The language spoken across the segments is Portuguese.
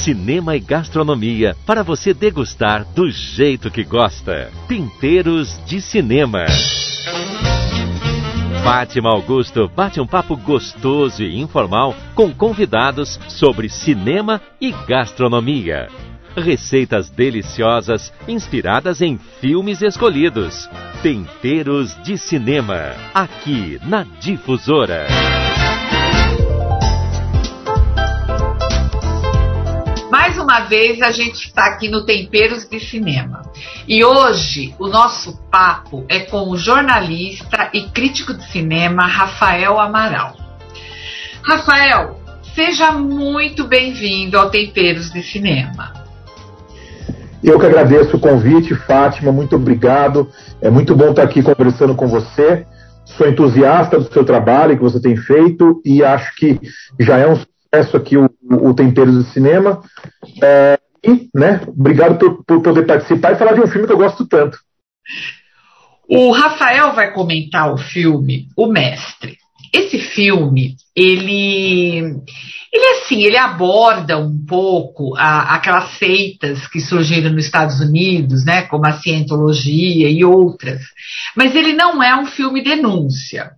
cinema e gastronomia para você degustar do jeito que gosta. Temperos de Cinema. Fátima Augusto bate um papo gostoso e informal com convidados sobre cinema e gastronomia. Receitas deliciosas inspiradas em filmes escolhidos. Temperos de Cinema, aqui na Difusora. Uma vez a gente está aqui no Temperos de Cinema. E hoje o nosso papo é com o jornalista e crítico de cinema Rafael Amaral. Rafael, seja muito bem-vindo ao Temperos de Cinema. Eu que agradeço o convite, Fátima, muito obrigado. É muito bom estar aqui conversando com você. Sou entusiasta do seu trabalho que você tem feito e acho que já é um sucesso aqui o, o Temperos do Cinema. É, e, né, obrigado por, por poder participar e falar de um filme que eu gosto tanto. O Rafael vai comentar o filme O Mestre. Esse filme, ele ele assim, ele aborda um pouco a, aquelas seitas que surgiram nos Estados Unidos, né, como a cientologia e outras. Mas ele não é um filme denúncia.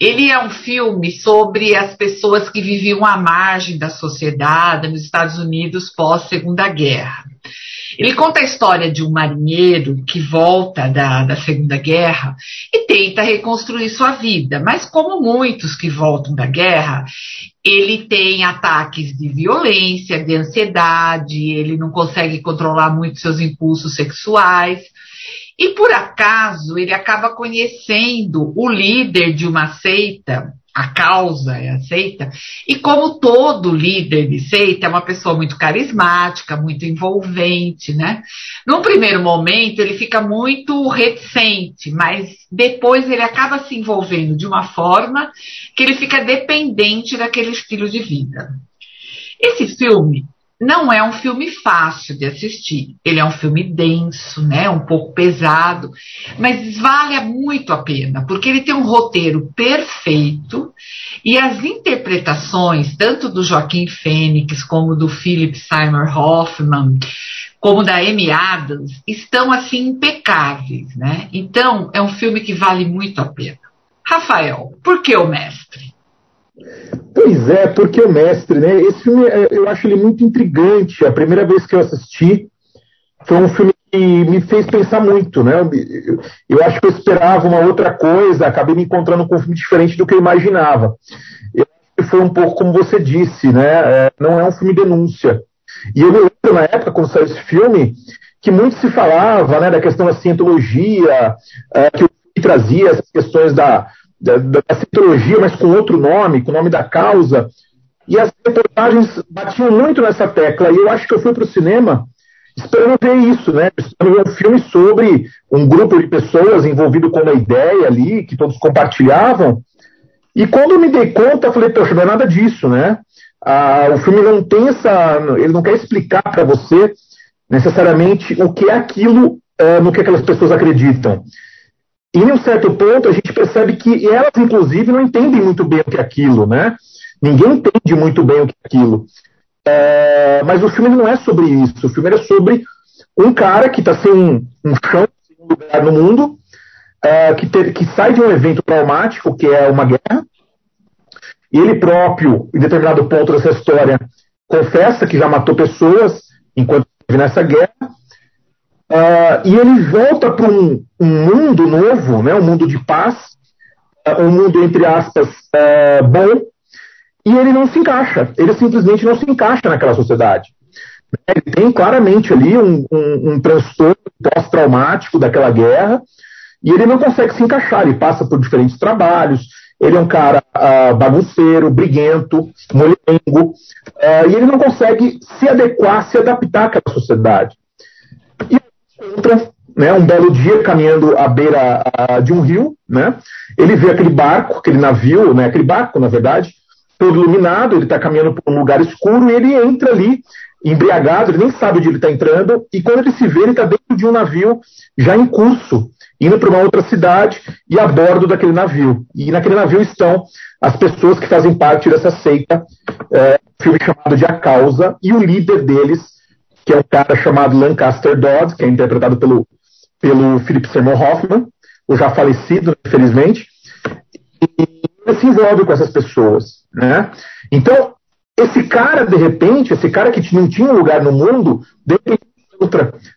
Ele é um filme sobre as pessoas que viviam à margem da sociedade nos Estados Unidos pós Segunda Guerra. Ele conta a história de um marinheiro que volta da, da Segunda Guerra e tenta reconstruir sua vida, mas como muitos que voltam da guerra, ele tem ataques de violência, de ansiedade, ele não consegue controlar muito seus impulsos sexuais. E por acaso ele acaba conhecendo o líder de uma seita a causa é aceita. E como todo líder de seita é uma pessoa muito carismática, muito envolvente, né? Num primeiro momento ele fica muito reticente, mas depois ele acaba se envolvendo de uma forma que ele fica dependente daquele estilo de vida. Esse filme não é um filme fácil de assistir. Ele é um filme denso, né, um pouco pesado, mas vale muito a pena, porque ele tem um roteiro perfeito e as interpretações, tanto do Joaquim Fênix como do Philip Seymour Hoffman, como da Amy Adams, estão assim impecáveis, né? Então, é um filme que vale muito a pena. Rafael, por que o mestre? Pois é, porque o mestre, né? Esse filme é, eu acho ele muito intrigante. A primeira vez que eu assisti foi um filme que me fez pensar muito, né? Eu, eu acho que eu esperava uma outra coisa, acabei me encontrando com um filme diferente do que eu imaginava. Eu foi um pouco como você disse, né? É, não é um filme denúncia. E eu me lembro na época, quando saiu esse filme, que muito se falava né, da questão da cientologia, é, que o filme trazia essas questões da, da, da cientologia, mas com outro nome, com o nome da causa. E as reportagens batiam muito nessa tecla. E eu acho que eu fui para o cinema esperando ver isso, né? Esperando ver um filme sobre um grupo de pessoas envolvido com uma ideia ali, que todos compartilhavam. E quando eu me dei conta, eu falei, poxa, não é nada disso, né? Ah, o filme não tem essa. Ele não quer explicar para você necessariamente o que é aquilo uh, no que aquelas pessoas acreditam. E em um certo ponto a gente percebe que elas, inclusive, não entendem muito bem o que é aquilo, né? Ninguém entende muito bem o que é aquilo. É, mas o filme não é sobre isso. O filme é sobre um cara que está sem um, chão, sem um lugar no mundo, é, que, que sai de um evento traumático, que é uma guerra, e ele próprio, em determinado ponto dessa história, confessa que já matou pessoas enquanto esteve nessa guerra, Uh, e ele volta para um, um, mundo novo, né, um mundo de paz, uh, um mundo, entre aspas, uh, bom, e ele não se encaixa, ele simplesmente não se encaixa naquela sociedade. Ele tem claramente ali um, um, um transtorno pós-traumático daquela guerra, e ele não consegue se encaixar, ele passa por diferentes trabalhos, ele é um cara bagunceiro, briguento, molengo, e ele não consegue se adequar, se adaptar àquela sociedade. E encontra né, um belo dia caminhando à beira de um rio, né, ele vê aquele barco, aquele navio, né, aquele barco, na verdade, todo iluminado, ele está caminhando por um lugar escuro e ele entra ali, embriagado, ele nem sabe onde ele está entrando, e quando ele se vê, ele está dentro de um navio já em curso. indo para uma outra cidade e a bordo daquele navio. E naquele navio estão as pessoas que fazem parte dessa seita, é, filme chamado de A Causa, e o líder deles, que é um cara chamado Lancaster Dodd, que é interpretado pelo, pelo Philip Seymour Hoffman, o já falecido, infelizmente, e ele se envolve com essas pessoas. Né? Então, esse cara, de repente, esse cara que não tinha um lugar no mundo, de repente.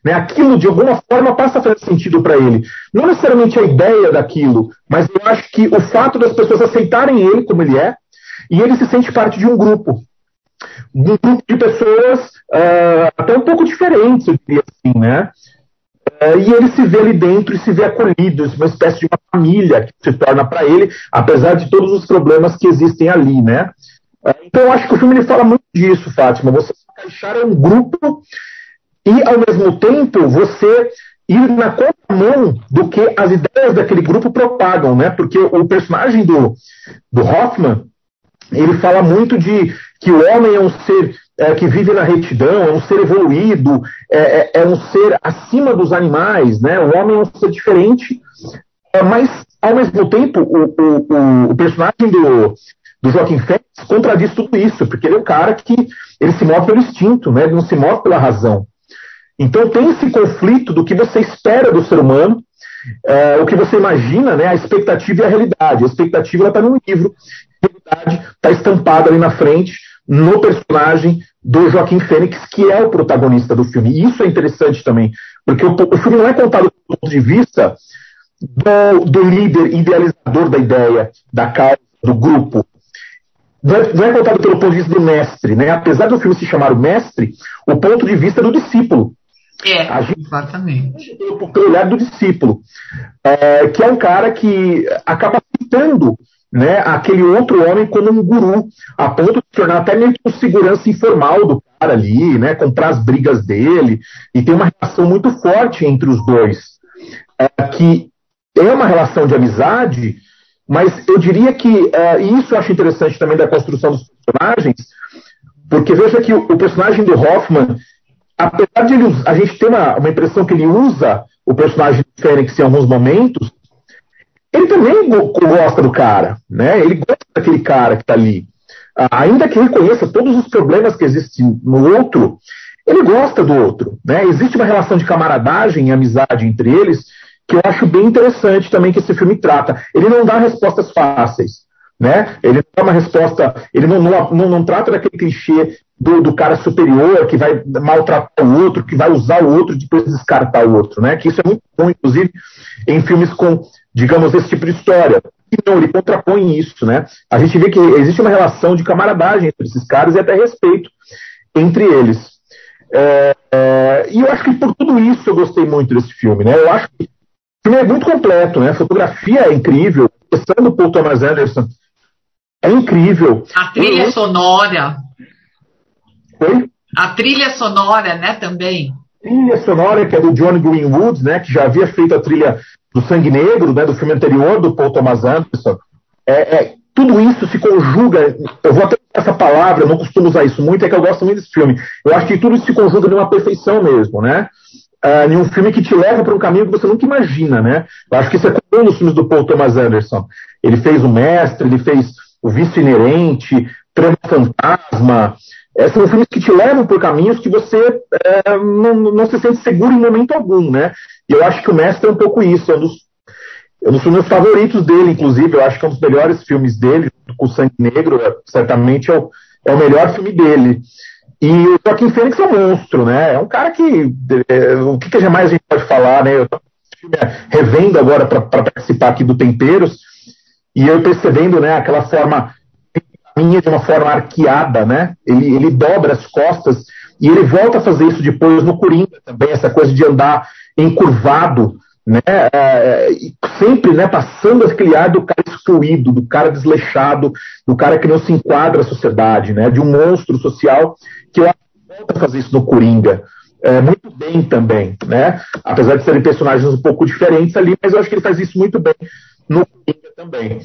Né? Aquilo, de alguma forma, passa a fazer sentido para ele. Não necessariamente a ideia daquilo, mas eu acho que o fato das pessoas aceitarem ele como ele é, e ele se sente parte de um grupo. Grupo de pessoas uh, até um pouco diferentes, eu diria assim, né? Uh, e ele se vê ali dentro e se vê acolhido, uma espécie de uma família que se torna para ele, apesar de todos os problemas que existem ali, né? Uh, então eu acho que o filme ele fala muito disso, Fátima. Você se encaixar em um grupo e, ao mesmo tempo, você ir na contramão do que as ideias daquele grupo propagam, né? Porque o personagem do, do Hoffman, ele fala muito de que o homem é um ser é, que vive na retidão, é um ser evoluído, é, é, é, um ser acima dos animais, né? O homem é um ser diferente, é, mas, ao mesmo tempo, o, o, o personagem do, do Joaquim Félix contradiz tudo isso, porque ele é um cara que ele se move pelo instinto, né? ele não se move pela razão. Então tem esse conflito do que você espera do ser humano, é, o que você imagina, né, a expectativa e a realidade. A expectativa está no livro, a realidade está estampada ali na frente, no personagem do Joaquim Fênix, que é o protagonista do filme. E isso é interessante também, porque o, o filme não é contado do ponto de vista do, do líder idealizador da ideia, da causa, do grupo, não é, não é, contado pelo ponto de vista do mestre, né? Apesar do filme se chamar o mestre, o ponto de vista é do discípulo. É, gente, exatamente. Pelo olhar do discípulo, é, que é um cara que acaba citando né, aquele outro homem como um guru, a ponto de tornar até meio que segurança informal do cara ali, né, comprar as brigas dele, e tem uma relação muito forte entre os dois, é, que é uma relação de amizade, mas eu diria que, é, e isso eu acho interessante também da construção dos personagens, porque veja que o, o personagem do Hoffman apesar de ele, a gente ter uma, uma impressão que ele usa o personagem do Fênix em alguns momentos, ele também gosta do cara, né? Ele gosta daquele cara que está ali. Ainda que reconheça todos os problemas que existem no outro, ele gosta do outro, né? Existe uma relação de camaradagem e amizade entre eles que eu acho bem interessante também que esse filme trata. Ele não dá respostas fáceis, né? Ele não dá uma resposta, ele não, não, não, não trata daquele clichê do, do, cara superior que vai maltratar o outro, que vai usar o outro e depois descartar o outro, né? Que isso é muito bom, inclusive, em filmes com, digamos, esse tipo de história. E não, ele contrapõe isso, né? A gente vê que existe uma relação de camaradagem entre esses caras e até respeito entre eles. É, é, e eu acho que por tudo isso eu gostei muito desse filme, né? Eu acho que o filme é muito completo, né? A fotografia é incrível, a questão do Paul Thomas Anderson é incrível. A trilha sonora. Oi? A trilha sonora, né, também. Trilha sonora, que é do John Greenwood, né, que já havia feito a trilha do Sangue Negro, né, do filme anterior do Paul Thomas Anderson. É, é, tudo isso se conjuga, eu vou até essa palavra, não costumo usar isso muito, é que eu gosto muito desse filme. Eu acho que tudo isso se conjuga numa perfeição mesmo, né? Uh, em um filme que te leva para um caminho que você nunca imagina, né? Eu acho que isso é comum nos filmes do Paul Thomas Anderson. Ele fez O Mestre, ele fez O Vício Inerente, Trama Fantasma, é, são filmes que te levam por caminhos que você é, não, não, se sente seguro em momento algum, né? E eu acho que o Mestre é um pouco isso, é um dos, é um dos meus favoritos dele, inclusive, eu acho que é um dos melhores filmes dele, com Sangue Negro, é, certamente é o, é o melhor filme dele. E o Joaquim Fênix é um monstro, né? É um cara que. É, o que, que a gente pode falar, né? Eu estou revendo agora para participar aqui do Temperos, e eu percebendo né, aquela forma caminha de uma forma arqueada, né? Ele, ele dobra as costas e ele volta a fazer isso depois no Coringa também, essa coisa de andar encurvado, né? É, sempre, né? Passando aquele ar do cara excluído, do cara desleixado, do cara que não se enquadra à sociedade, né? De um monstro social que eu volta a fazer isso no Coringa. É, muito bem também, né? Apesar de serem personagens um pouco diferentes ali, mas eu acho que ele faz isso muito bem no Coringa também.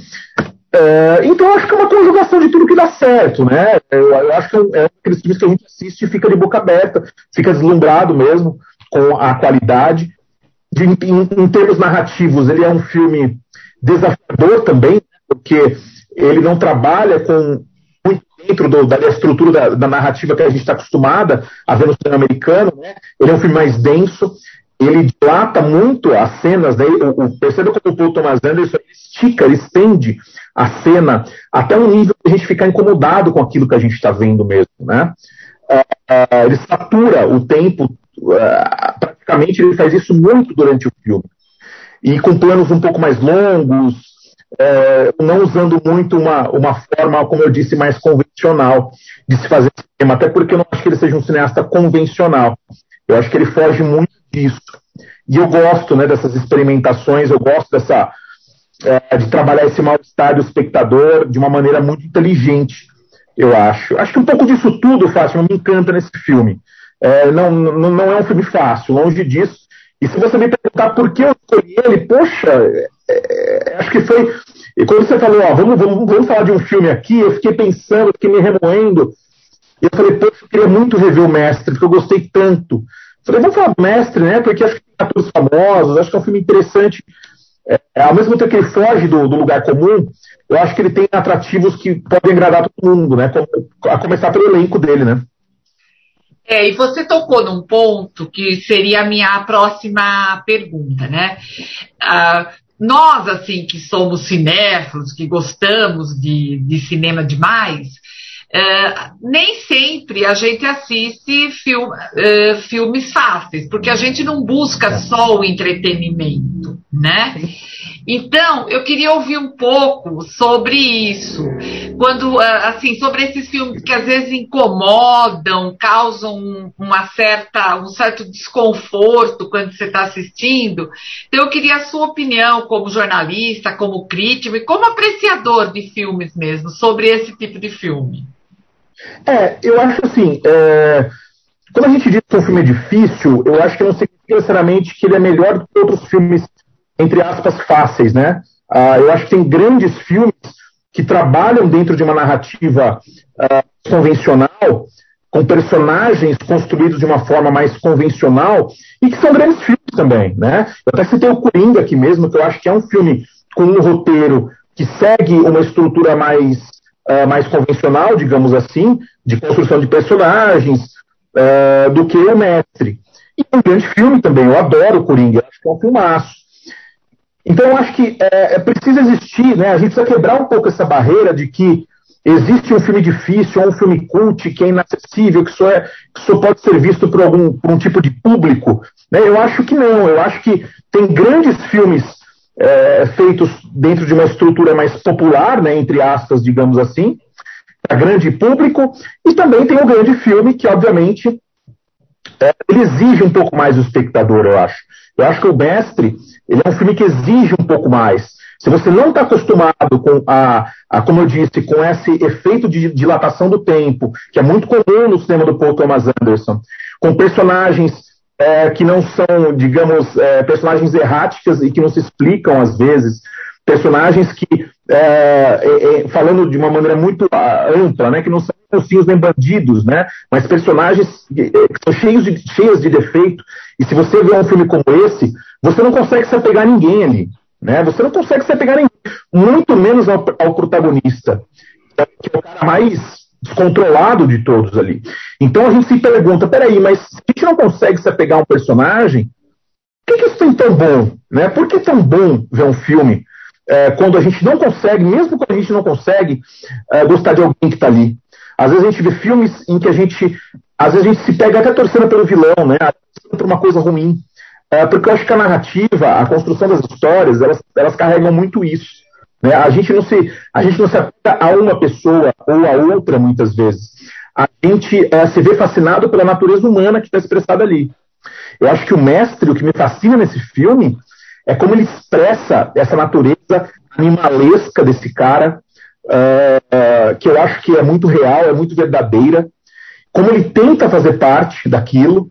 É, então, eu acho que é uma conjugação de tudo que dá certo, né? Eu, eu acho que é, é aqueles filmes que a gente assiste e fica de boca aberta, fica deslumbrado mesmo com a qualidade. de, em, em, termos narrativos, ele é um filme desafiador também, porque ele não trabalha com muito dentro do, da estrutura da, da, narrativa que a gente está acostumada a ver no cinema americano. Né? Ele é um filme mais denso, ele dilata muito as cenas, né? o, o, perceba como o Paul Thomas Anderson ele estica, ele estende a cena até um nível que a gente ficar incomodado com aquilo que a gente está vendo mesmo. Né? Uh, uh, ele satura o tempo, uh, praticamente ele faz isso muito durante o filme. E com planos um pouco mais longos, não usando muito uma, uma forma, como eu disse, mais convencional de se fazer cinema, até porque eu não acho que ele seja um cineasta convencional. Eu acho que ele foge muito disso. E eu gosto né, dessas experimentações, eu gosto dessa é, de trabalhar esse mal-estar do espectador de uma maneira muito inteligente, eu acho. Acho que um pouco disso tudo, Fátima, me encanta nesse filme. É, não, não, não é um filme fácil, longe disso. E se você me perguntar por que eu escolhi ele, poxa, é, acho que foi. E quando você falou, ó, vamos, vamos, vamos falar de um filme aqui, eu fiquei pensando, fiquei me remoendo. E eu falei, poxa, eu queria muito rever o mestre, porque eu gostei tanto. Falei, vamos falar do mestre, né? Porque acho que tem atores famosos, acho que é um filme interessante. É, ao mesmo tempo que ele foge do, do, lugar comum, eu acho que ele tem atrativos que podem agradar todo mundo, né? A começar pelo elenco dele, né? É, e você tocou num ponto que seria a minha próxima pergunta, né? Ah, nós, assim, que somos cinéfilos, que gostamos de, de cinema demais, Uh, nem sempre a gente assiste film, uh, filmes fáceis, porque a gente não busca só o entretenimento, né? Então, eu queria ouvir um pouco sobre isso, quando, uh, assim, sobre esses filmes que às vezes incomodam, causam uma certa, um certo desconforto quando você está assistindo. Então, eu queria a sua opinião como jornalista, como crítico e como apreciador de filmes mesmo, sobre esse tipo de filme. É, eu acho assim, é, quando a gente diz que um filme é difícil, eu acho que não significa necessariamente que ele é melhor do que outros filmes, entre aspas, fáceis, né? Ah, eu acho que tem grandes filmes que trabalham dentro de uma narrativa ah, convencional, com personagens construídos de uma forma mais convencional, e que são grandes filmes também, né? Eu até citei o Coringa aqui mesmo, que eu acho que é um filme com um roteiro que segue uma estrutura mais uh, mais convencional, digamos assim, de construção de personagens, uh, do que o Mestre. E é um grande filme também, eu adoro o Coringa, acho que é um filmaço. Então, eu acho que é, preciso existir, né? A gente precisa quebrar um pouco essa barreira de que existe um filme difícil, ou um filme cult que é inacessível, que só, é, que só pode ser visto por algum por um tipo de público. Né? Eu acho que não. Eu acho que tem grandes filmes é, feitos dentro de uma estrutura mais popular, né, entre aspas, digamos assim, para grande público, e também tem o grande filme, que obviamente é, ele exige um pouco mais do espectador, eu acho. Eu acho que o Mestre ele é um filme que exige um pouco mais. Se você não está acostumado com a, a, como eu disse, com esse efeito de dilatação do tempo, que é muito comum no cinema do Paul Thomas Anderson, com personagens é, que não são, digamos, é, personagens erráticas e que não se explicam às vezes, personagens que, é, é, é falando de uma maneira muito ah, ampla, né, que não são mocinhos nem bandidos, né, mas personagens que, são cheios de, cheios de defeito, e se você vê um filme como esse, você não consegue se apegar a ninguém ali, né, você não consegue se apegar a ninguém, muito menos ao, ao protagonista, que é o cara mais descontrolado de todos ali. Então a gente se pergunta, peraí, mas se não consegue se apegar a um personagem, por que, que isso tem tão bom? Né? Por que é tão bom ver um filme é, quando a gente não consegue, mesmo quando a gente não consegue é, gostar de alguém que está ali? Às vezes a gente vê filmes em que a gente, às vezes a gente se pega até torcendo pelo vilão, né? por uma coisa ruim. É, porque eu acho que a narrativa, a construção das histórias, elas, elas carregam muito isso. Né? A, gente não se, a gente não se apega a uma pessoa ou a outra, muitas vezes. A gente é, se vê fascinado pela natureza humana que está expressada ali. Eu acho que o mestre, o que me fascina nesse filme, é como ele expressa essa natureza animalesca desse cara, uh, que eu acho que é muito real, é muito verdadeira, como ele tenta fazer parte daquilo,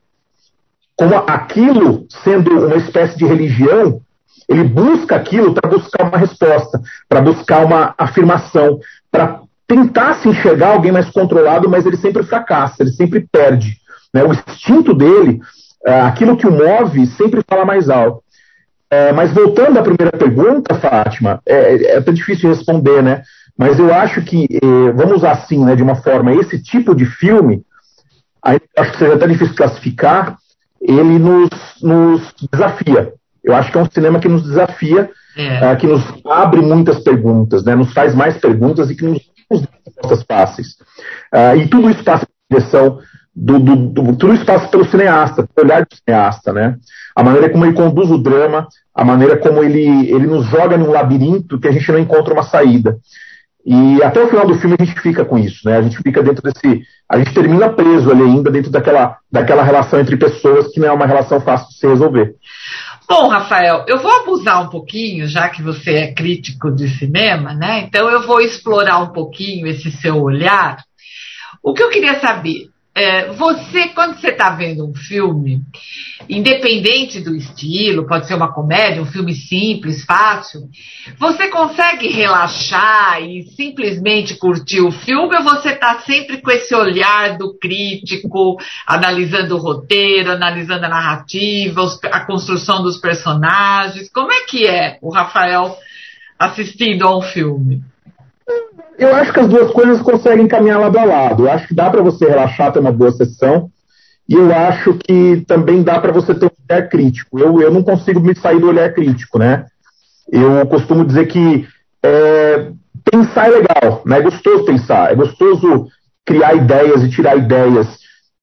como aquilo sendo uma espécie de religião, ele busca aquilo para buscar uma resposta, para buscar uma afirmação, para tentar se enxergar alguém mais controlado, mas ele sempre fracassa, ele sempre perde. Né? O instinto dele, é, aquilo que o move, sempre fala mais alto. É, mas voltando à primeira pergunta, Fátima, é, é até difícil responder, né? Mas eu acho que, eh, vamos usar assim, né, de uma forma, esse tipo de filme, aí acho que seja até difícil classificar, ele nos, nos desafia. Eu acho que é um cinema que nos desafia, é. uh, que nos abre muitas perguntas, né, nos faz mais perguntas e que nos, respostas fáceis. Uh, e tudo isso passa pela direção do, do, do, tudo isso passa pelo cineasta, pelo olhar do cineasta, né? A maneira como ele conduz o drama, a maneira como ele, ele nos joga num labirinto que a gente não encontra uma saída. E até o final do filme a gente fica com isso, né? A gente fica dentro desse. A gente termina preso ali ainda dentro daquela, daquela relação entre pessoas que não é uma relação fácil de se resolver. Bom, Rafael, eu vou abusar um pouquinho, já que você é crítico de cinema, né? Então eu vou explorar um pouquinho esse seu olhar. O que eu queria saber, é, você, quando você está vendo um filme, independente do estilo, pode ser uma comédia, um filme simples, fácil, você consegue relaxar e simplesmente curtir o filme ou você está sempre com esse olhar do crítico, analisando o roteiro, analisando a narrativa, a construção dos personagens? Como é que é o Rafael assistindo a um filme? Eu acho que as duas coisas conseguem caminhar lado a lado. Eu acho que dá para você relaxar, ter uma boa sessão, e eu acho que também dá para você ter um olhar crítico. Eu, eu não consigo me sair do olhar crítico, né? Eu costumo dizer que é, pensar é legal, né? É gostoso pensar, é gostoso criar ideias e tirar ideias.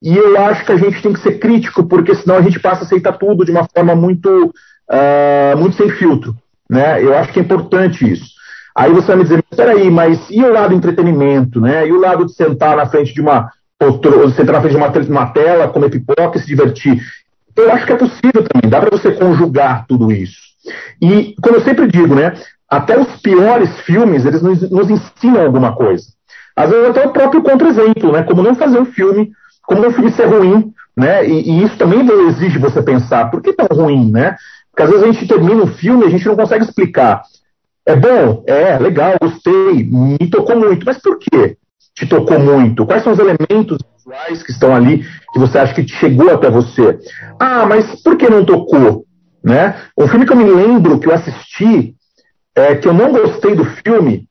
E eu acho que a gente tem que ser crítico, porque senão a gente passa a aceitar tudo de uma forma muito, uh, muito sem filtro. Né? Eu acho que é importante isso. Aí você vai me dizer, peraí, mas e o lado do entretenimento, né? E o lado de sentar na frente de uma sentar na frente de uma, uma tela, comer pipoca e se divertir? Eu acho que é possível também, dá para você conjugar tudo isso. E, como eu sempre digo, né? Até os piores filmes, eles nos, nos ensinam alguma coisa. Às vezes até o próprio contra-exemplo, né? Como não fazer um filme, como um filme ser ruim, né? E, e isso também exige você pensar, por que tão ruim, né? Porque às vezes a gente termina um filme e a gente não consegue explicar. É bom? É, legal, gostei, me tocou muito. Mas por que te tocou muito? Quais são os elementos visuais que estão ali que você acha que chegou até você? Ah, mas por que não tocou? Né? Um filme que eu me lembro que eu assisti, é, que eu não gostei do filme,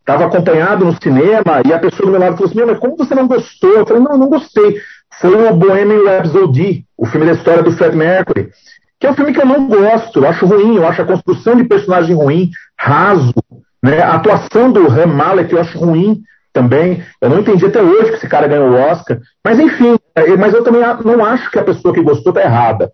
estava acompanhado no cinema e a pessoa do meu lado falou assim: mas como você não gostou? Eu falei: não, não gostei. Foi o Bohemian Rhapsody, o filme da história do Fred Mercury que é um filme que eu não gosto, eu acho ruim, eu acho a construção de personagem ruim, raso, né? A atuação do Ram Malek eu acho ruim também. Eu não entendi até hoje que esse cara ganhou o Oscar. Mas enfim, é, mas eu também não acho que a pessoa que gostou está errada.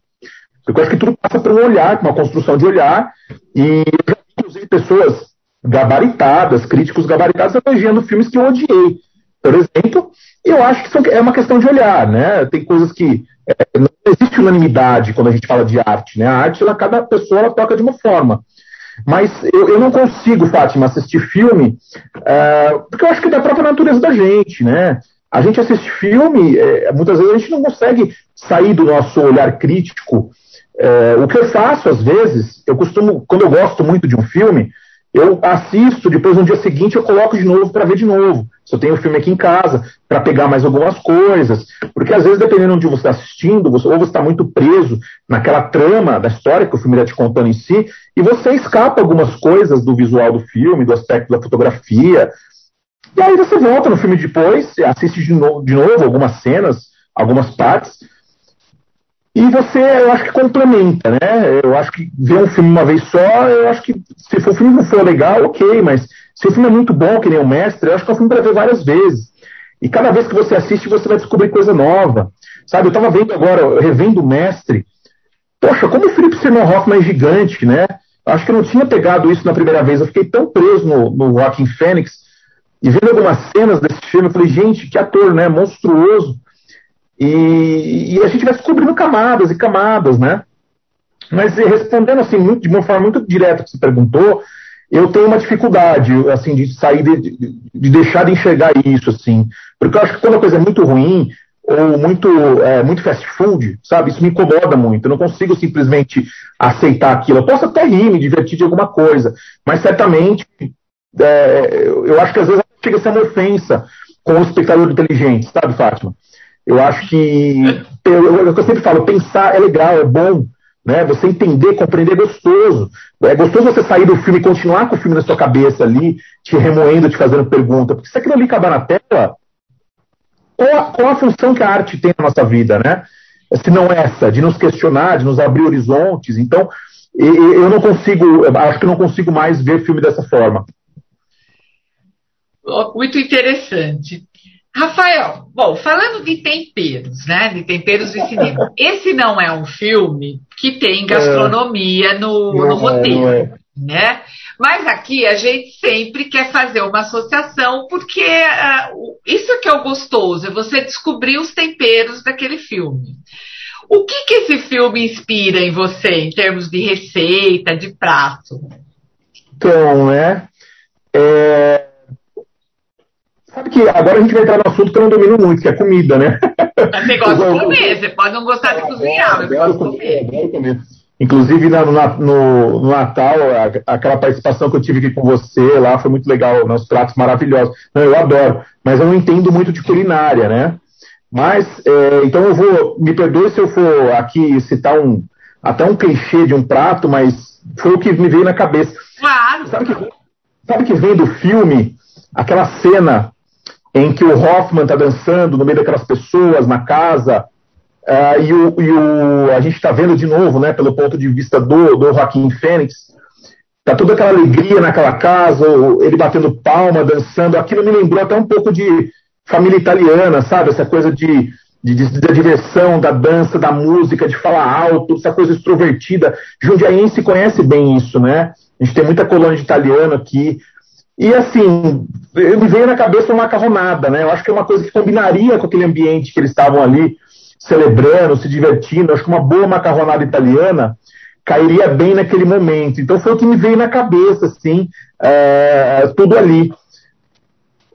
Porque eu acho que tudo passa por um olhar, uma construção de olhar, e eu já vi, inclusive, pessoas gabaritadas, críticos gabaritados, elogiando filmes que eu odiei. Por exemplo, eu acho que é uma questão de olhar, né? Tem coisas que é, não existe unanimidade quando a gente fala de arte, né? A arte, ela, cada pessoa ela toca de uma forma. Mas eu, eu não consigo, Fátima, assistir filme, uh, porque eu acho que é da própria natureza da gente, né? A gente assiste filme, é, muitas vezes a gente não consegue sair do nosso olhar crítico. É, o que eu faço, às vezes, eu costumo, quando eu gosto muito de um filme, eu assisto, depois no dia seguinte eu coloco de novo para ver de novo. Se eu tenho o filme aqui em casa, para pegar mais algumas coisas. Porque às vezes, dependendo de onde você está assistindo, você, ou você está muito preso naquela trama da história que o filme está te contando em si, e você escapa algumas coisas do visual do filme, do aspecto da fotografia. E aí você volta no filme depois, assiste de, de novo algumas cenas, algumas partes, e você, eu acho que complementa, né? Eu acho que ver um filme uma vez só, eu acho que se o filme não for legal, ok, mas se o filme é muito bom, que nem o Mestre, eu acho que é um filme para ver várias vezes. E cada vez que você assiste, você vai descobrir coisa nova. Sabe, eu estava vendo agora, revendo o Mestre. Poxa, como o Philip Seymour Hoffman é gigante, né? Acho que eu não tinha pegado isso na primeira vez. Eu fiquei tão preso no, no Joaquim Fênix e vendo algumas cenas desse filme, eu falei, gente, que ator, né? Monstruoso. E, e, a gente vai descobrindo camadas e camadas, né? Mas respondendo assim, muito, de uma forma muito direta que você perguntou, eu tenho uma dificuldade, assim, de sair, de, de, de, deixar de enxergar isso, assim. Porque eu acho que quando a coisa é muito ruim, ou muito, é, muito fast food, sabe? Isso me incomoda muito. Eu não consigo simplesmente aceitar aquilo. Eu posso até rir, me divertir de alguma coisa, mas certamente é, eu acho que às vezes chega a ser uma ofensa com o espectador inteligente, sabe, Fátima? Eu acho que. Eu, eu, eu sempre falo, pensar é legal, é bom, né? Você entender, compreender é gostoso. É gostoso você sair do filme e continuar com o filme na sua cabeça ali, te remoendo, te fazendo pergunta. Porque se aquilo ali acabar na tela, qual a, qual a função que a arte tem na nossa vida, né? Se não essa, de nos questionar, de nos abrir horizontes. Então, eu não consigo, acho que não consigo mais ver filme dessa forma. Muito interessante. Rafael, bom, falando de temperos, né? De temperos de cinema. Esse não é um filme que tem gastronomia no, no é, roteiro, é. né? Mas aqui a gente sempre quer fazer uma associação, porque uh, isso que é o gostoso, é você descobrir os temperos daquele filme. O que, que esse filme inspira em você, em termos de receita, de prato? Então, né? É... Sabe que agora a gente vai entrar no assunto que eu não domino muito, que é comida, né? Mas você gosta de comer, você pode não gostar de cozinhar, mas gosta de comer. Adoro comer. Inclusive no, no, no Natal, a, aquela participação que eu tive aqui com você lá foi muito legal, nos pratos maravilhosos. Não, eu adoro, mas eu não entendo muito de culinária, né? Mas, é, então eu vou, me perdoe se eu for aqui citar um, até um clichê de um prato, mas foi o que me veio na cabeça. Claro. Sabe que, sabe que vem do filme aquela cena em que o Hoffman está dançando no meio daquelas pessoas na casa, uh, e, o, e o, a gente está vendo de novo, né, pelo ponto de vista do, do Joaquim Fênix, tá toda aquela alegria naquela casa, ele batendo palma, dançando, aquilo me lembrou até um pouco de família italiana, sabe, essa coisa de, de, de, da diversão, da dança, da música, de falar alto, essa coisa extrovertida. Jundiaense conhece bem isso, né? A gente tem muita colônia de italiano aqui, e assim, me veio na cabeça uma macarronada, né? Eu acho que é uma coisa que combinaria com aquele ambiente que eles estavam ali celebrando, se divertindo. Eu acho que uma boa macarronada italiana cairia bem naquele momento. Então foi o que me veio na cabeça, assim, é, tudo ali.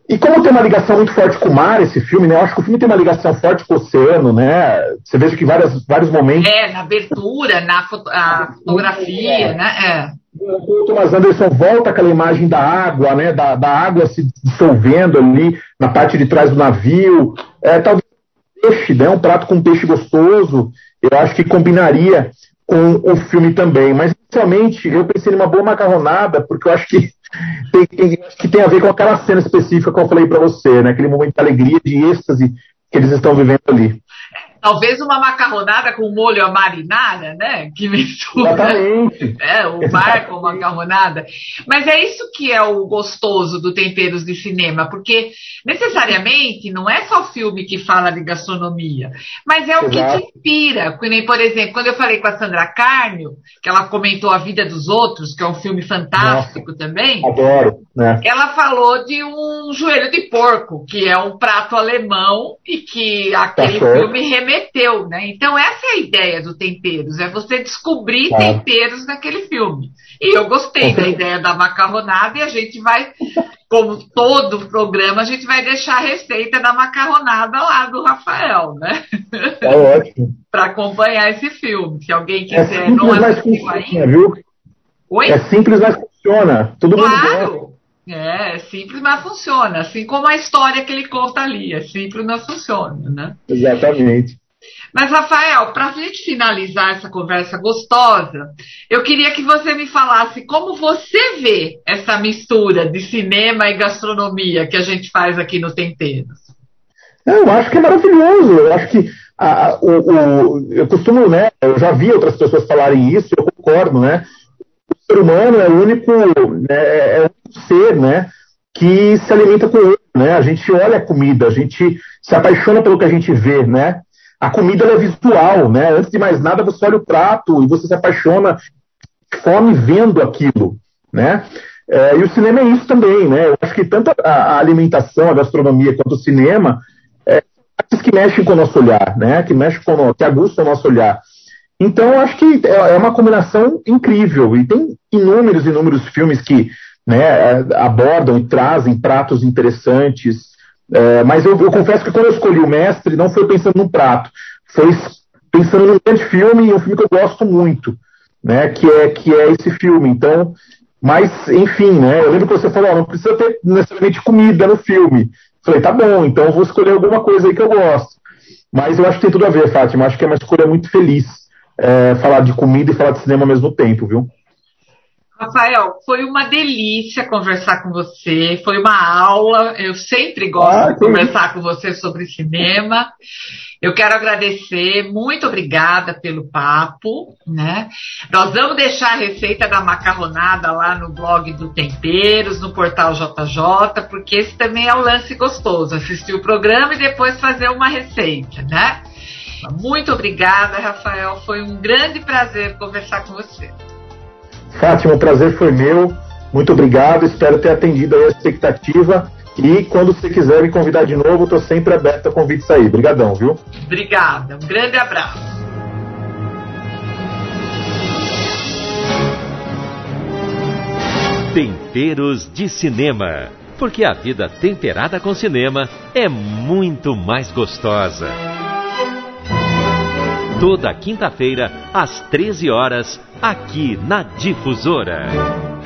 E como tem uma ligação muito forte com o mar, esse filme, né? Eu acho que o filme tem uma ligação forte com o oceano, né? Você vê que várias, vários momentos. É, na abertura, na foto fotografia, é. né? É. O Thomas Anderson volta aquela imagem da água, né? Da, da água se dissolvendo ali na parte de trás do navio. É, talvez peixe, né? Um prato com peixe gostoso. Eu acho que combinaria com o filme também. Mas inicialmente eu pensei numa boa macarronada, porque eu acho que tem, que tem a ver com aquela cena específica que eu falei para você, né? Aquele momento de alegria, de êxtase que eles estão vivendo ali. Talvez uma macarronada com molho à marinara, né? Que mistura Exatamente. É, o mar com macarronada. Mas é isso que é o gostoso do Temperos de Cinema, porque necessariamente não é só o filme que fala de gastronomia, mas é o Exato. que te inspira. Por exemplo, quando eu falei com a Sandra Carnio, que ela comentou A Vida dos Outros, que é um filme fantástico Nossa, também. Adoro. Né? Ela falou de um joelho de porco, que é um prato alemão e que aquele tá filme remete remeteu, né? Então essa é a ideia do temperos, é você descobrir temperos naquele filme. E eu gostei da ideia da macarronada e a gente vai, como todo programa, a gente vai deixar a receita da macarronada lá do Rafael, né? É ótimo. Para acompanhar esse filme. Se alguém é quiser é não assistiu ainda. Viu? Oi? É simples, mas funciona. Todo claro. mundo É, é simples, mas funciona. Assim como a história que ele conta ali. É simples, mas funciona, né? Exatamente. Mas, Rafael, para a gente finalizar essa conversa gostosa, eu queria que você me falasse como você vê essa mistura de cinema e gastronomia que a gente faz aqui no Temperos. Eu acho que é maravilhoso. Eu acho que a, o, o, eu costumo, né? Eu já vi outras pessoas falarem isso, eu concordo, né? O ser humano é o único, né, é o único ser, né? Que se alimenta com outro, né? A gente olha a comida, a gente se apaixona pelo que a gente vê, né? A comida é visual, né? Antes de mais nada, você olha o prato e você se apaixona fome vendo aquilo, né? É, e o cinema é isso também, né? Eu acho que tanto a, a alimentação, a gastronomia, quanto o cinema, é que mexem com o nosso olhar, né? Que mexem com o, que aguçam o nosso olhar. Então, eu acho que é, é uma combinação incrível. E tem inúmeros, inúmeros filmes que né, abordam e trazem pratos interessantes, é, mas eu, eu, confesso que quando eu escolhi o mestre, não foi pensando num prato, foi pensando num grande filme um filme que eu gosto muito, né? Que é, que é esse filme. Então, mas, enfim, né? Eu lembro que você falou, não precisa ter necessariamente comida no filme. Falei, tá bom, então eu vou escolher alguma coisa aí que eu gosto. Mas eu acho que tem tudo a ver, Fátima. Eu acho que é uma escolha muito feliz. é, falar de comida e falar de cinema ao mesmo tempo, viu? Rafael, foi uma delícia conversar com você, foi uma aula. Eu sempre gosto ah, de conversar com você sobre cinema. Eu quero agradecer, muito obrigada pelo papo, né? Nós vamos deixar a receita da macarronada lá no blog do Temperos, no portal JJ, porque esse também é o lance gostoso, assistir o programa e depois fazer uma receita, né? Muito obrigada, Rafael. Foi um grande prazer conversar com você. Fátima, o prazer foi meu. Muito obrigado. Espero ter atendido a expectativa. E quando você quiser me convidar de novo, estou sempre aberto a convites aí. Obrigadão, viu? Obrigada. Um grande abraço. Temperos de Cinema. Porque a vida temperada com cinema é muito mais gostosa. Toda quinta-feira, às 13 horas, aqui na Difusora.